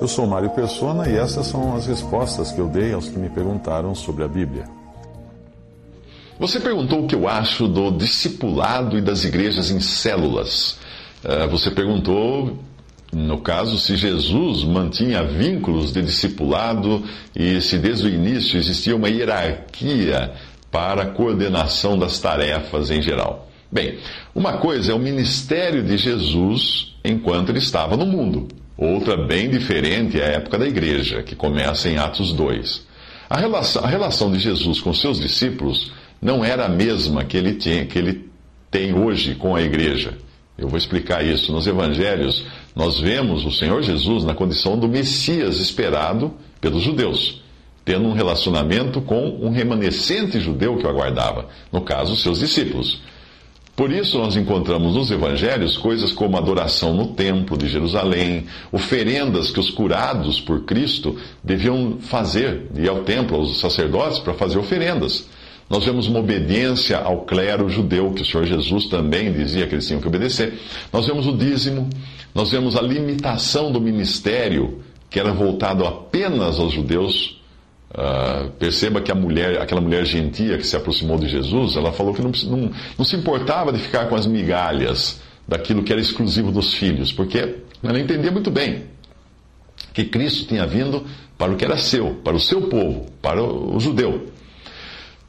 Eu sou Mário Persona e essas são as respostas que eu dei aos que me perguntaram sobre a Bíblia. Você perguntou o que eu acho do discipulado e das igrejas em células. Uh, você perguntou, no caso, se Jesus mantinha vínculos de discipulado e se desde o início existia uma hierarquia para a coordenação das tarefas em geral. Bem, uma coisa é o ministério de Jesus enquanto ele estava no mundo. Outra, bem diferente, é a época da igreja, que começa em Atos 2. A relação, a relação de Jesus com seus discípulos não era a mesma que ele, tinha, que ele tem hoje com a igreja. Eu vou explicar isso. Nos evangelhos, nós vemos o Senhor Jesus na condição do Messias esperado pelos judeus, tendo um relacionamento com um remanescente judeu que o aguardava, no caso, seus discípulos. Por isso, nós encontramos nos evangelhos coisas como adoração no templo de Jerusalém, oferendas que os curados por Cristo deviam fazer, ir ao templo, aos sacerdotes, para fazer oferendas. Nós vemos uma obediência ao clero judeu, que o Senhor Jesus também dizia que eles tinham que obedecer. Nós vemos o dízimo, nós vemos a limitação do ministério, que era voltado apenas aos judeus, Uh, perceba que a mulher, aquela mulher gentia que se aproximou de Jesus, ela falou que não, não, não, se importava de ficar com as migalhas daquilo que era exclusivo dos filhos, porque ela entendia muito bem que Cristo tinha vindo para o que era seu, para o seu povo, para o, o judeu.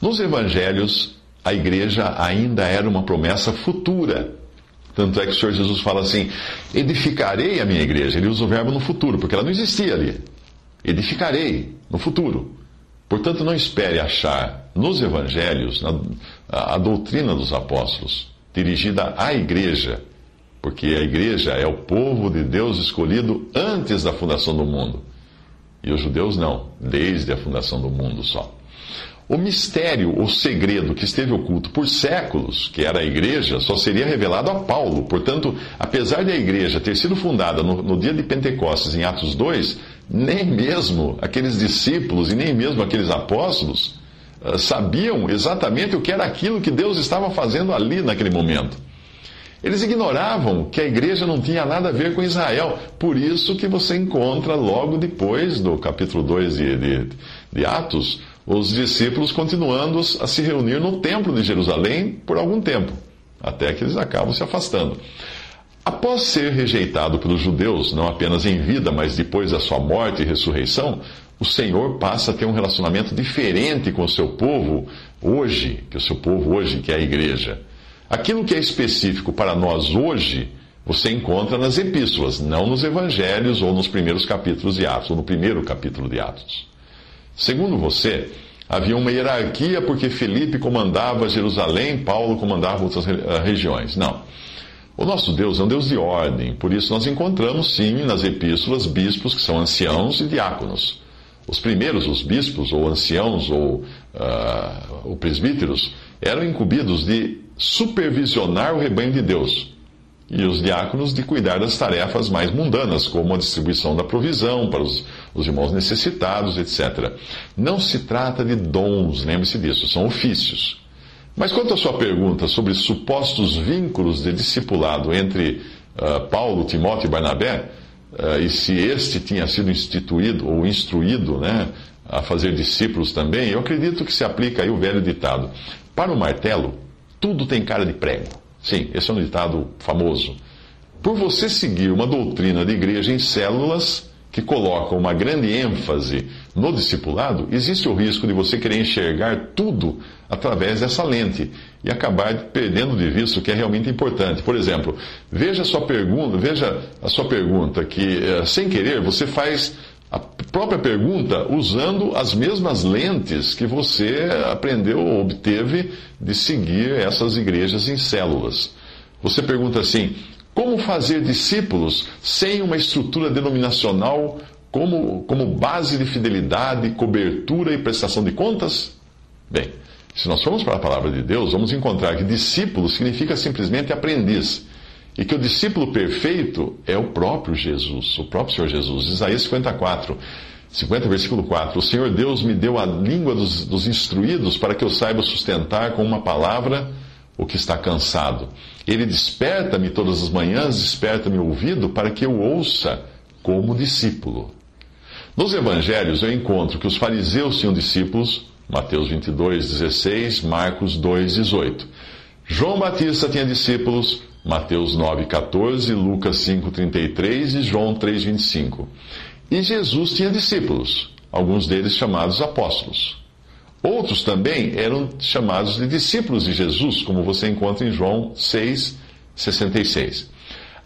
Nos evangelhos, a igreja ainda era uma promessa futura. Tanto é que o Senhor Jesus fala assim: edificarei a minha igreja. Ele usa o verbo no futuro, porque ela não existia ali edificarei no futuro. Portanto, não espere achar nos evangelhos a, a doutrina dos apóstolos dirigida à igreja, porque a igreja é o povo de Deus escolhido antes da fundação do mundo. E os judeus não, desde a fundação do mundo só. O mistério, o segredo que esteve oculto por séculos, que era a igreja, só seria revelado a Paulo. Portanto, apesar de a igreja ter sido fundada no, no dia de Pentecostes, em Atos 2, nem mesmo aqueles discípulos e nem mesmo aqueles apóstolos uh, sabiam exatamente o que era aquilo que Deus estava fazendo ali naquele momento. Eles ignoravam que a igreja não tinha nada a ver com Israel. Por isso que você encontra logo depois do capítulo 2 de, de, de Atos, os discípulos continuando a se reunir no templo de Jerusalém por algum tempo, até que eles acabam se afastando. Após ser rejeitado pelos judeus, não apenas em vida, mas depois da sua morte e ressurreição, o Senhor passa a ter um relacionamento diferente com o seu povo hoje, que o seu povo hoje, que é a igreja. Aquilo que é específico para nós hoje, você encontra nas epístolas, não nos evangelhos ou nos primeiros capítulos de Atos, ou no primeiro capítulo de Atos. Segundo você, havia uma hierarquia porque Felipe comandava Jerusalém, Paulo comandava outras regiões. Não. O nosso Deus é um Deus de ordem, por isso nós encontramos sim nas epístolas bispos que são anciãos e diáconos. Os primeiros, os bispos, ou anciãos, ou, uh, ou presbíteros, eram incumbidos de supervisionar o rebanho de Deus, e os diáconos de cuidar das tarefas mais mundanas, como a distribuição da provisão para os, os irmãos necessitados, etc. Não se trata de dons, lembre-se disso, são ofícios. Mas quanto à sua pergunta sobre supostos vínculos de discipulado entre uh, Paulo, Timóteo e Barnabé, uh, e se este tinha sido instituído ou instruído né, a fazer discípulos também, eu acredito que se aplica aí o velho ditado: para o martelo, tudo tem cara de prego. Sim, esse é um ditado famoso. Por você seguir uma doutrina de igreja em células, que colocam uma grande ênfase no discipulado, existe o risco de você querer enxergar tudo através dessa lente e acabar perdendo de vista o que é realmente importante. Por exemplo, veja a sua pergunta, veja a sua pergunta que eh, sem querer você faz a própria pergunta usando as mesmas lentes que você aprendeu ou obteve de seguir essas igrejas em células. Você pergunta assim: como fazer discípulos sem uma estrutura denominacional como, como base de fidelidade, cobertura e prestação de contas? Bem, se nós formos para a palavra de Deus, vamos encontrar que discípulo significa simplesmente aprendiz. E que o discípulo perfeito é o próprio Jesus, o próprio Senhor Jesus. Isaías 54, 50, versículo 4. O Senhor Deus me deu a língua dos, dos instruídos para que eu saiba sustentar com uma palavra o que está cansado. Ele desperta-me todas as manhãs, desperta-me o ouvido para que eu ouça como discípulo. Nos evangelhos eu encontro que os fariseus tinham discípulos, Mateus 22, 16, Marcos 2, 18. João Batista tinha discípulos, Mateus 9, 14, Lucas 5, 33 e João 3, 25. E Jesus tinha discípulos, alguns deles chamados apóstolos. Outros também eram chamados de discípulos de Jesus, como você encontra em João 6, 66.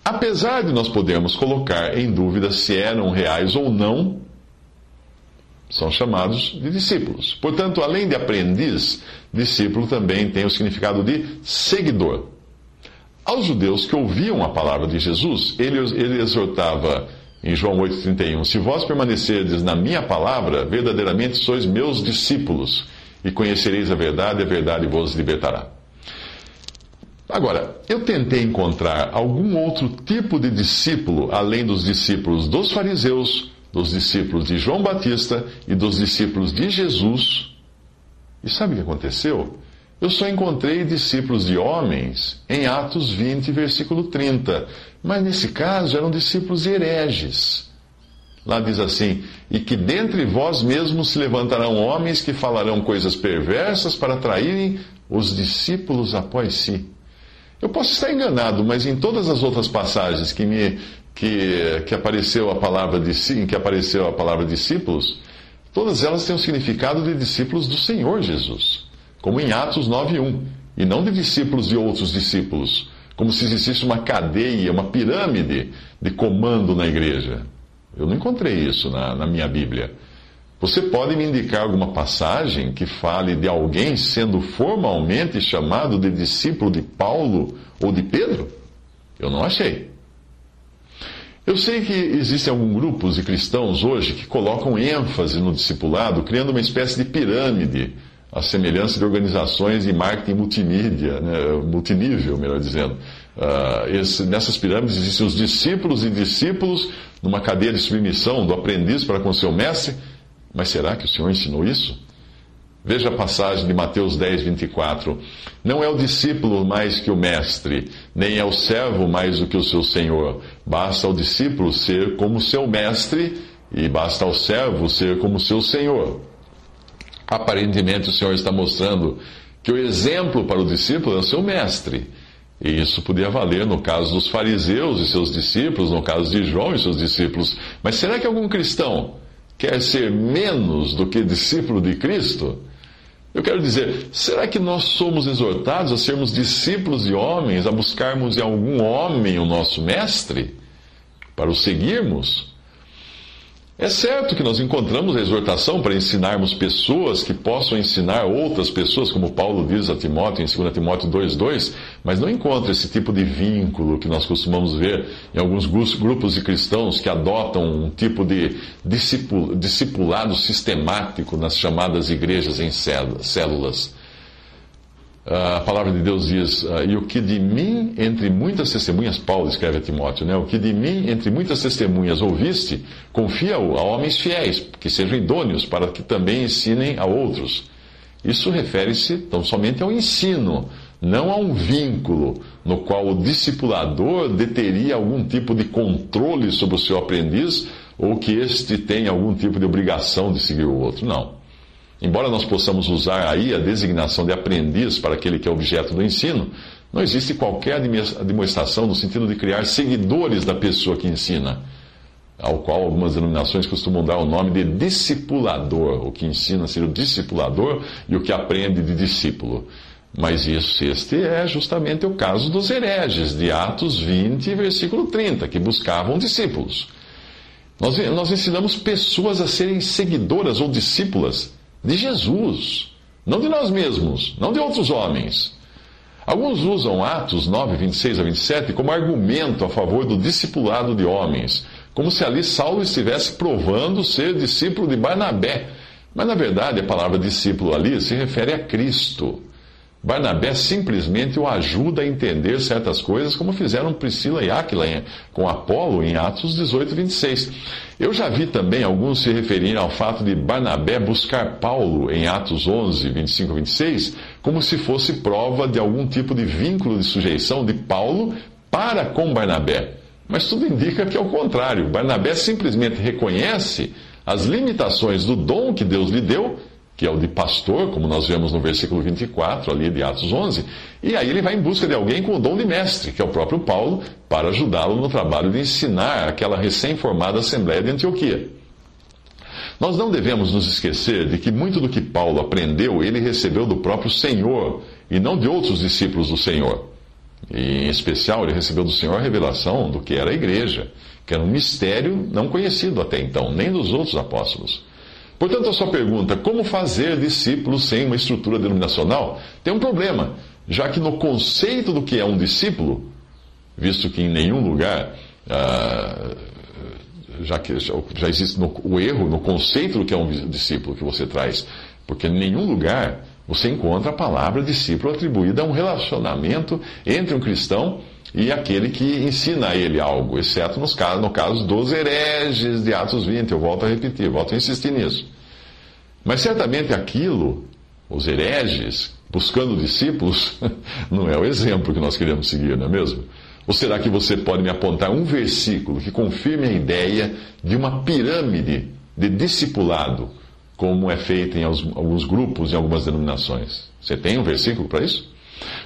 Apesar de nós podermos colocar em dúvida se eram reais ou não, são chamados de discípulos. Portanto, além de aprendiz, discípulo também tem o significado de seguidor. Aos judeus que ouviam a palavra de Jesus, ele, ele exortava em João 8,31: Se vós permanecerdes na minha palavra, verdadeiramente sois meus discípulos, e conhecereis a verdade, e a verdade vos libertará. Agora, eu tentei encontrar algum outro tipo de discípulo além dos discípulos dos fariseus dos discípulos de João Batista e dos discípulos de Jesus. E sabe o que aconteceu? Eu só encontrei discípulos de homens em Atos 20, versículo 30. Mas nesse caso eram discípulos hereges. Lá diz assim: E que dentre vós mesmos se levantarão homens que falarão coisas perversas para atraírem os discípulos após si. Eu posso estar enganado, mas em todas as outras passagens que me que, que apareceu a palavra de em que apareceu a palavra discípulos, todas elas têm o significado de discípulos do Senhor Jesus, como em Atos 9:1, e não de discípulos de outros discípulos, como se existisse uma cadeia, uma pirâmide de comando na igreja. Eu não encontrei isso na, na minha Bíblia. Você pode me indicar alguma passagem que fale de alguém sendo formalmente chamado de discípulo de Paulo ou de Pedro? Eu não achei. Eu sei que existem alguns grupos de cristãos hoje que colocam ênfase no discipulado, criando uma espécie de pirâmide, a semelhança de organizações de marketing multimídia, né, multinível, melhor dizendo. Uh, esse, nessas pirâmides existem os discípulos e discípulos numa cadeia de submissão do aprendiz para com seu mestre. Mas será que o Senhor ensinou isso? Veja a passagem de Mateus 10, 24. Não é o discípulo mais que o mestre, nem é o servo mais do que o seu senhor. Basta ao discípulo ser como seu mestre, e basta ao servo ser como seu senhor. Aparentemente, o Senhor está mostrando que o exemplo para o discípulo é o seu mestre. E isso podia valer no caso dos fariseus e seus discípulos, no caso de João e seus discípulos. Mas será que algum cristão quer ser menos do que discípulo de Cristo? Eu quero dizer, será que nós somos exortados a sermos discípulos de homens, a buscarmos em algum homem o nosso mestre, para o seguirmos? É certo que nós encontramos a exortação para ensinarmos pessoas que possam ensinar outras pessoas, como Paulo diz a Timóteo em 2 Timóteo 2,2, mas não encontra esse tipo de vínculo que nós costumamos ver em alguns grupos de cristãos que adotam um tipo de discipulado sistemático nas chamadas igrejas em células. Ah, a palavra de Deus diz: uh, E o que de mim, entre muitas testemunhas, Paulo escreve a Timóteo, né? O que de mim, entre muitas testemunhas, ouviste, confia-o a homens fiéis, que sejam idôneos, para que também ensinem a outros. Isso refere-se tão somente ao ensino, não a um vínculo no qual o discipulador deteria algum tipo de controle sobre o seu aprendiz ou que este tem algum tipo de obrigação de seguir o outro. Não. Embora nós possamos usar aí a designação de aprendiz para aquele que é objeto do ensino, não existe qualquer demonstração no sentido de criar seguidores da pessoa que ensina, ao qual algumas denominações costumam dar o nome de discipulador. O que ensina ser o discipulador e o que aprende de discípulo. Mas isso, este é justamente o caso dos hereges, de Atos 20, versículo 30, que buscavam discípulos. Nós, nós ensinamos pessoas a serem seguidoras ou discípulas de Jesus, não de nós mesmos, não de outros homens. Alguns usam Atos 9, 26 a 27 como argumento a favor do discipulado de homens, como se ali Saulo estivesse provando ser discípulo de Barnabé. Mas na verdade a palavra discípulo ali se refere a Cristo. Barnabé simplesmente o ajuda a entender certas coisas, como fizeram Priscila e Áquila com Apolo em Atos 18, 26. Eu já vi também alguns se referirem ao fato de Barnabé buscar Paulo em Atos 11, 25 e 26, como se fosse prova de algum tipo de vínculo de sujeição de Paulo para com Barnabé. Mas tudo indica que é o contrário. Barnabé simplesmente reconhece as limitações do dom que Deus lhe deu que é o de pastor, como nós vemos no versículo 24 ali de Atos 11, e aí ele vai em busca de alguém com o dom de mestre, que é o próprio Paulo, para ajudá-lo no trabalho de ensinar aquela recém-formada Assembleia de Antioquia. Nós não devemos nos esquecer de que muito do que Paulo aprendeu ele recebeu do próprio Senhor e não de outros discípulos do Senhor. E, em especial, ele recebeu do Senhor a revelação do que era a igreja, que era um mistério não conhecido até então, nem dos outros apóstolos. Portanto, a sua pergunta, como fazer discípulos sem uma estrutura denominacional, tem um problema, já que no conceito do que é um discípulo, visto que em nenhum lugar, ah, já que já existe o erro no conceito do que é um discípulo que você traz, porque em nenhum lugar você encontra a palavra discípulo atribuída a um relacionamento entre um cristão e aquele que ensina a ele algo, exceto nos casos, no caso dos hereges de Atos 20. Eu volto a repetir, volto a insistir nisso. Mas certamente aquilo, os hereges, buscando discípulos, não é o exemplo que nós queremos seguir, não é mesmo? Ou será que você pode me apontar um versículo que confirme a ideia de uma pirâmide de discipulado, como é feita em alguns grupos, em algumas denominações? Você tem um versículo para isso?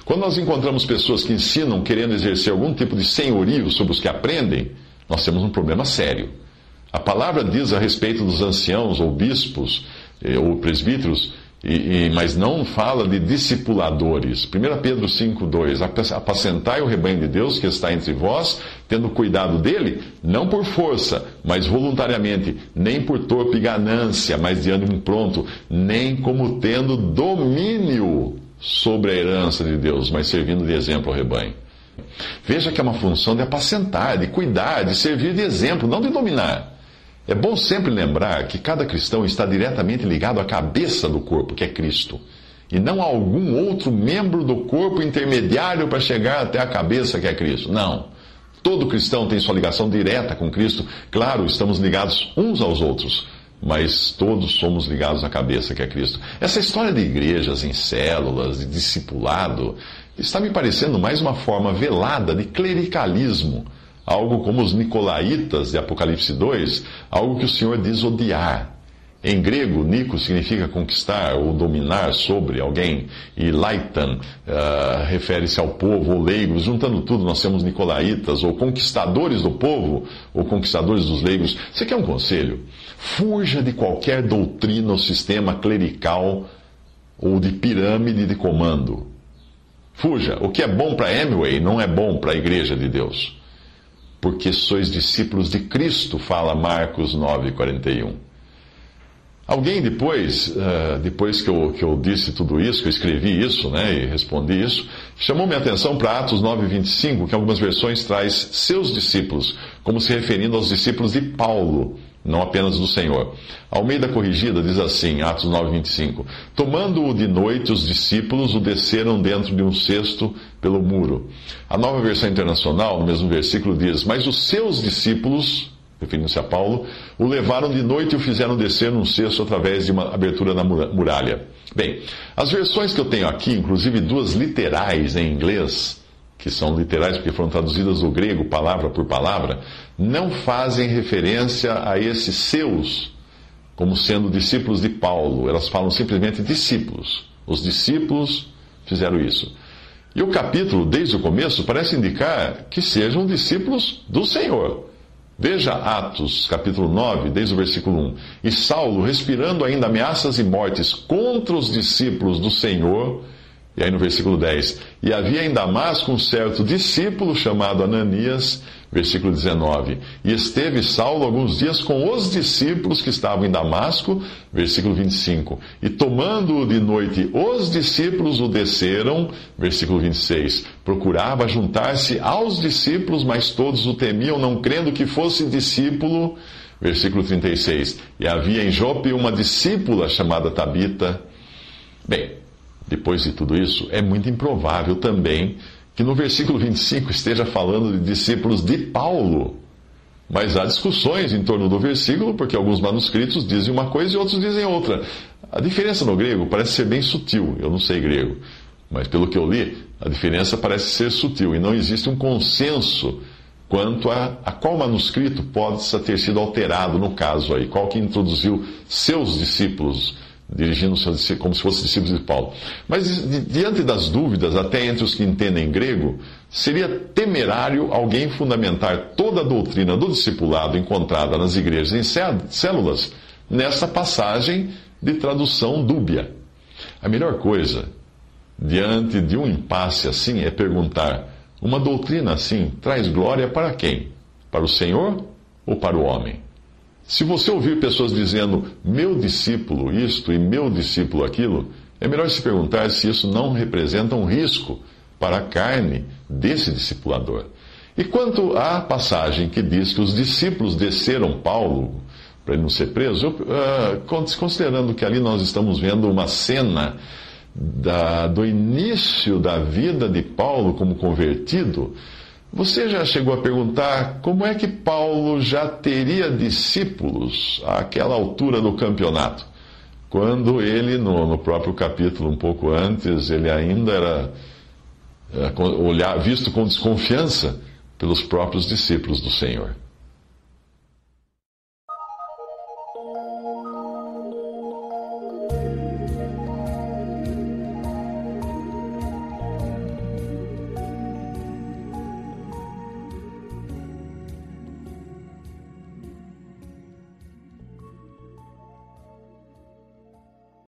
Quando nós encontramos pessoas que ensinam querendo exercer algum tipo de senhorio sobre os que aprendem, nós temos um problema sério. A palavra diz a respeito dos anciãos ou bispos eh, ou presbíteros, e, e, mas não fala de discipuladores. 1 Pedro 5,2: Apacentai o rebanho de Deus que está entre vós, tendo cuidado dele, não por força, mas voluntariamente, nem por torpe ganância, mas de ânimo pronto, nem como tendo domínio sobre a herança de Deus, mas servindo de exemplo ao rebanho. Veja que é uma função de apacentar, de cuidar, de servir de exemplo, não de dominar. É bom sempre lembrar que cada cristão está diretamente ligado à cabeça do corpo, que é Cristo, e não a algum outro membro do corpo intermediário para chegar até a cabeça, que é Cristo. Não. Todo cristão tem sua ligação direta com Cristo. Claro, estamos ligados uns aos outros, mas todos somos ligados à cabeça que é Cristo. Essa história de igrejas em células, de discipulado, está me parecendo mais uma forma velada de clericalismo, algo como os nicolaítas de Apocalipse 2, algo que o Senhor diz odiar. Em grego, Nico significa conquistar ou dominar sobre alguém, e Laitan uh, refere-se ao povo ou leigos. Juntando tudo, nós temos Nicolaitas, ou conquistadores do povo, ou conquistadores dos leigos. Você quer um conselho? Fuja de qualquer doutrina ou sistema clerical ou de pirâmide de comando. Fuja. O que é bom para Amway não é bom para a igreja de Deus. Porque sois discípulos de Cristo, fala Marcos 9,41. Alguém depois, uh, depois que eu, que eu disse tudo isso, que eu escrevi isso, né, e respondi isso, chamou minha atenção para Atos 9:25, que algumas versões traz seus discípulos, como se referindo aos discípulos de Paulo, não apenas do Senhor. Almeida Corrigida diz assim, Atos 9:25, tomando-o de noite os discípulos o desceram dentro de um cesto pelo muro. A Nova Versão Internacional, no mesmo versículo diz: "Mas os seus discípulos referindo-se a Paulo, o levaram de noite e o fizeram descer num cesto através de uma abertura na muralha. Bem, as versões que eu tenho aqui, inclusive duas literais em inglês, que são literais porque foram traduzidas do grego palavra por palavra, não fazem referência a esses seus como sendo discípulos de Paulo. Elas falam simplesmente discípulos. Os discípulos fizeram isso. E o capítulo, desde o começo, parece indicar que sejam discípulos do Senhor. Veja Atos, capítulo 9, desde o versículo 1. E Saulo, respirando ainda ameaças e mortes contra os discípulos do Senhor, E aí no versículo 10: E havia em Damasco um certo discípulo chamado Ananias, versículo 19. E esteve Saulo alguns dias com os discípulos que estavam em Damasco, versículo 25. E tomando-o de noite, os discípulos o desceram, versículo 26. Procurava juntar-se aos discípulos, mas todos o temiam, não crendo que fosse discípulo. Versículo 36. E havia em Jope uma discípula chamada Tabita. Bem, depois de tudo isso, é muito improvável também que no versículo 25 esteja falando de discípulos de Paulo. Mas há discussões em torno do versículo, porque alguns manuscritos dizem uma coisa e outros dizem outra. A diferença no grego parece ser bem sutil, eu não sei grego, mas pelo que eu li, a diferença parece ser sutil e não existe um consenso quanto a, a qual manuscrito pode ter sido alterado no caso aí, qual que introduziu seus discípulos dirigindo-se como se fossem discípulos de Paulo. Mas diante das dúvidas, até entre os que entendem grego, seria temerário alguém fundamentar toda a doutrina do discipulado encontrada nas igrejas em células nessa passagem de tradução dúbia. A melhor coisa, diante de um impasse assim, é perguntar: uma doutrina assim traz glória para quem? Para o Senhor ou para o homem? Se você ouvir pessoas dizendo meu discípulo isto e meu discípulo aquilo, é melhor se perguntar se isso não representa um risco para a carne desse discipulador. E quanto à passagem que diz que os discípulos desceram Paulo para ele não ser preso, eu, uh, considerando que ali nós estamos vendo uma cena da, do início da vida de Paulo como convertido, você já chegou a perguntar como é que Paulo já teria discípulos àquela altura do campeonato? Quando ele, no, no próprio capítulo, um pouco antes, ele ainda era é, olhar, visto com desconfiança pelos próprios discípulos do Senhor.